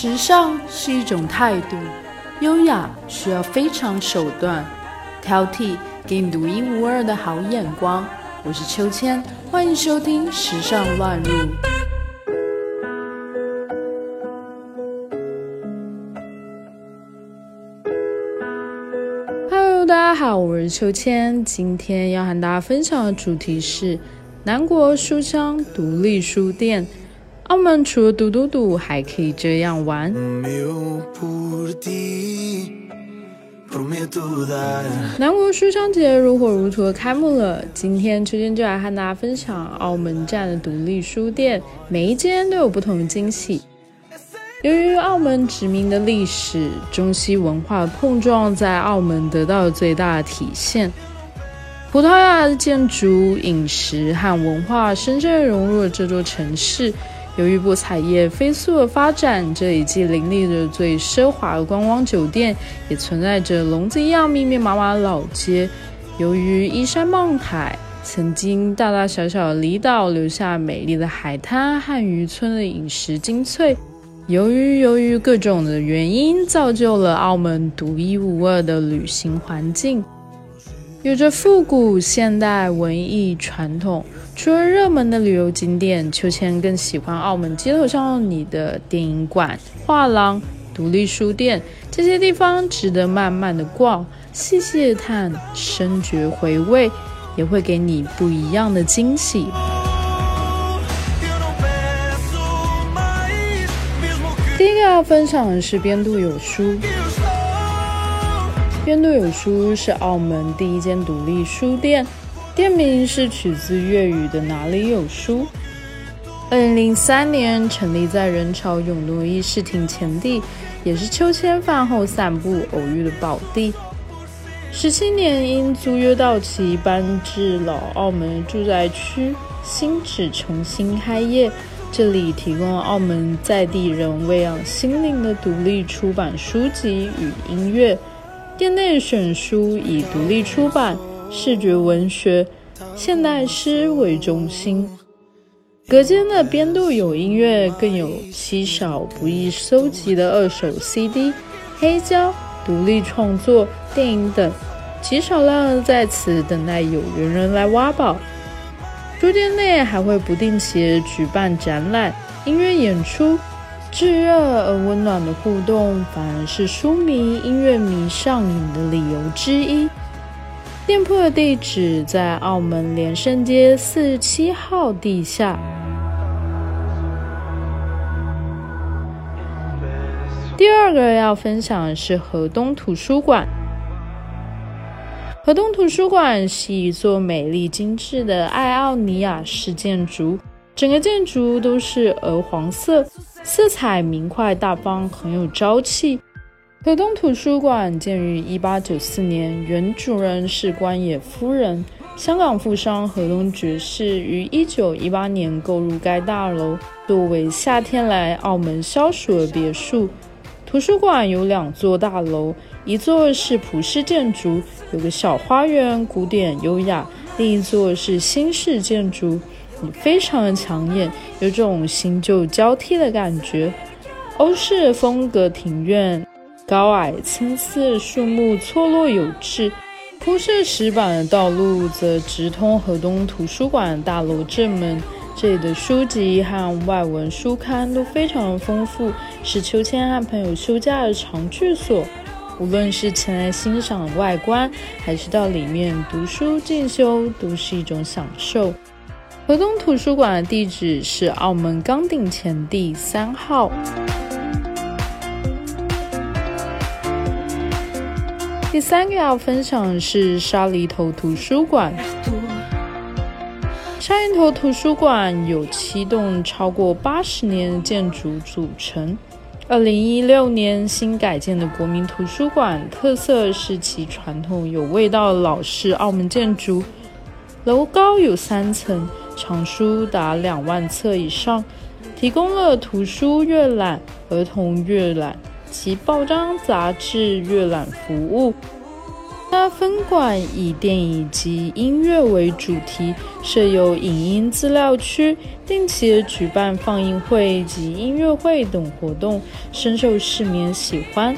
时尚是一种态度，优雅需要非常手段，挑剔给你独一无二的好眼光。我是秋千，欢迎收听《时尚乱入》。Hello，大家好，我是秋千，今天要和大家分享的主题是南国书香独立书店。澳门除了赌赌赌，还可以这样玩。南国书香节如火如荼的开幕了，今天秋千就来和大家分享澳门站的独立书店，每一间都有不同的惊喜。由于澳门殖民的历史，中西文化的碰撞在澳门得到了最大的体现。葡萄牙的建筑、饮食和文化深深融入了这座城市。由于博彩业飞速的发展，这里既林立着最奢华的观光酒店，也存在着笼子一样密密麻麻的老街。由于依山傍海，曾经大大小小的离岛留下美丽的海滩和渔村的饮食精粹。由于由于各种的原因，造就了澳门独一无二的旅行环境。有着复古、现代、文艺、传统。除了热门的旅游景点，秋千更喜欢澳门街头上你的电影馆、画廊、独立书店，这些地方值得慢慢的逛、细细的探、深觉回味，也会给你不一样的惊喜。第一个要分享的是边度有书。边度有书是澳门第一间独立书店，店名是取自粤语的“哪里有书”。二零零三年成立在人潮涌动议事厅前地，也是秋千饭后散步偶遇的宝地。十七年因租约到期搬至老澳门住宅区，新址重新开业，这里提供了澳门在地人喂养心灵的独立出版书籍与音乐。店内选书以独立出版、视觉文学、现代诗为中心。隔间的边度有音乐，更有稀少不易收集的二手 CD、黑胶、独立创作、电影等，极少量在此等待有缘人来挖宝。书店内还会不定期举办展览、音乐演出。炙热而温暖的互动，反而是书迷、音乐迷上瘾的理由之一。店铺的地址在澳门连胜街四十七号地下。第二个要分享的是河东图书馆。河东图书馆是一座美丽精致的爱奥尼亚式建筑。整个建筑都是鹅黄色，色彩明快大方，很有朝气。河东图书馆建于一八九四年，原主人是关野夫人。香港富商河东爵士于一九一八年购入该大楼，作为夏天来澳门消暑的别墅。图书馆有两座大楼，一座是葡式建筑，有个小花园，古典优雅；另一座是新式建筑。非常的抢眼，有种新旧交替的感觉。欧式风格庭院，高矮参差，树木错落有致。铺设石板的道路则直通河东图书馆大楼正门。这里的书籍和外文书刊都非常的丰富，是秋千和朋友休假的常去所。无论是前来欣赏外观，还是到里面读书进修，都是一种享受。河东图书馆的地址是澳门岗顶前地三号。第三个要分享的是沙梨头图书馆。沙梨头图书馆有七栋超过八十年的建筑组成。二零一六年新改建的国民图书馆，特色是其传统有味道的老式澳门建筑，楼高有三层。藏书达两万册以上，提供了图书阅览、儿童阅览及报章杂志阅览服务。那分馆以电影及音乐为主题，设有影音资料区，定期举办放映会及音乐会等活动，深受市民喜欢。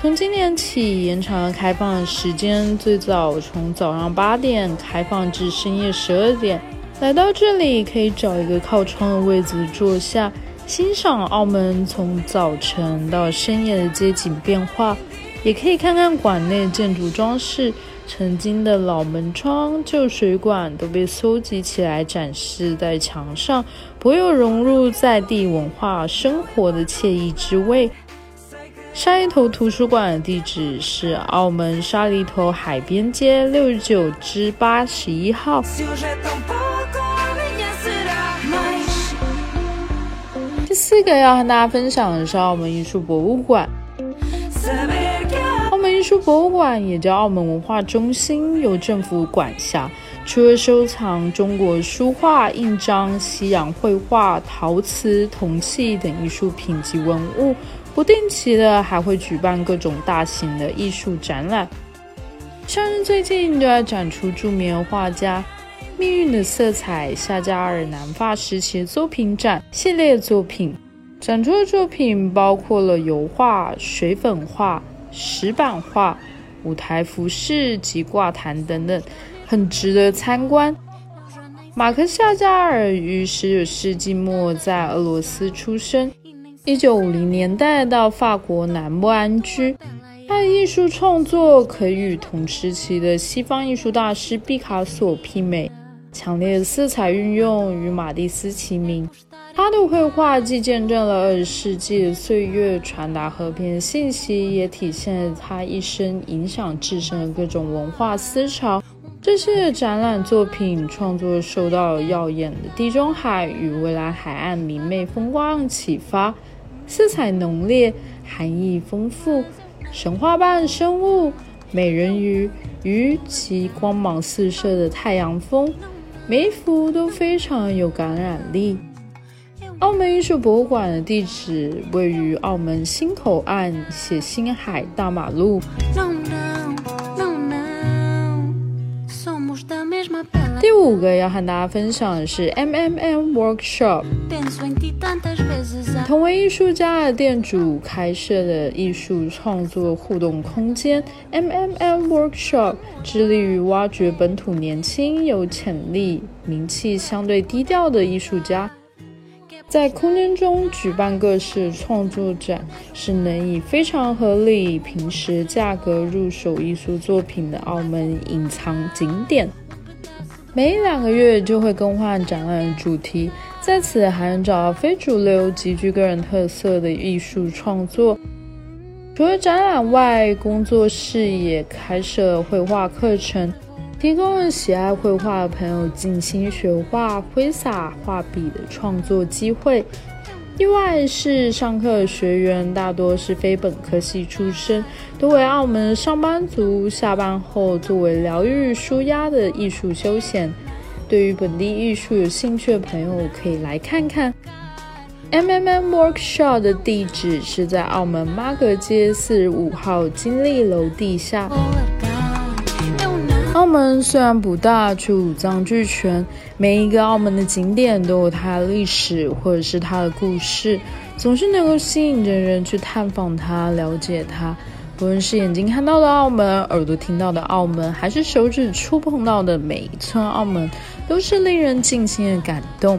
从今年起，延长了开放时间，最早从早上八点开放至深夜十二点。来到这里，可以找一个靠窗的位置坐下，欣赏澳门从早晨到深夜的街景变化，也可以看看馆内建筑装饰。曾经的老门窗、旧水管都被搜集起来展示在墙上，颇有融入在地文化生活的惬意之味。沙梨头图书馆的地址是澳门沙梨头海边街六十九至八十一号。这个要和大家分享的是澳门艺术博物馆。澳门艺术博物馆也叫澳门文化中心，由政府管辖，除了收藏中国书画、印章、西洋绘画、陶瓷、铜器等艺术品及文物。不定期的还会举办各种大型的艺术展览，像是最近就要展出著名画家命运的色彩夏加尔南发时期作品展系列作品，展出的作品包括了油画、水粉画、石板画、舞台服饰及挂毯等等，很值得参观。马克夏加尔于十九世纪末在俄罗斯出生。一九五零年代到法国南部安居，他的艺术创作可与同时期的西方艺术大师毕卡索媲美，强烈的色彩运用与马蒂斯齐名。他的绘画既见证了二十世纪的岁月，传达和平的信息，也体现了他一生影响至深的各种文化思潮。这些展览作品创作受到耀眼的地中海与蔚蓝海岸明媚风光启发。色彩浓烈，含义丰富，神话般生物，美人鱼，鱼及光芒四射的太阳风，每一幅都非常有感染力。澳门艺术博物馆的地址位于澳门新口岸写星海大马路。五个要和大家分享的是 M M M Workshop，同为艺术家的店主开设的艺术创作互动空间。M M M Workshop，致力于挖掘本土年轻、有潜力、名气相对低调的艺术家，在空间中举办各式创作展，是能以非常合理、平时价格入手艺术作品的澳门隐藏景点。每两个月就会更换展览主题，在此还能找到非主流、极具个人特色的艺术创作。除了展览外，工作室也开设绘画课程，提供了喜爱绘画的朋友静心学画、挥洒画笔的创作机会。意外是，上课学员大多是非本科系出身，多为澳门上班族下班后作为疗愈舒压的艺术休闲。对于本地艺术有兴趣的朋友，可以来看看。M M M Workshop 的地址是在澳门妈阁街四十五号金利楼地下。澳门虽然不大，却五脏俱全。每一个澳门的景点都有它的历史，或者是它的故事，总是能够吸引着人去探访它、了解它。不论是眼睛看到的澳门，耳朵听到的澳门，还是手指触碰到的每一寸澳门，都是令人尽心的感动。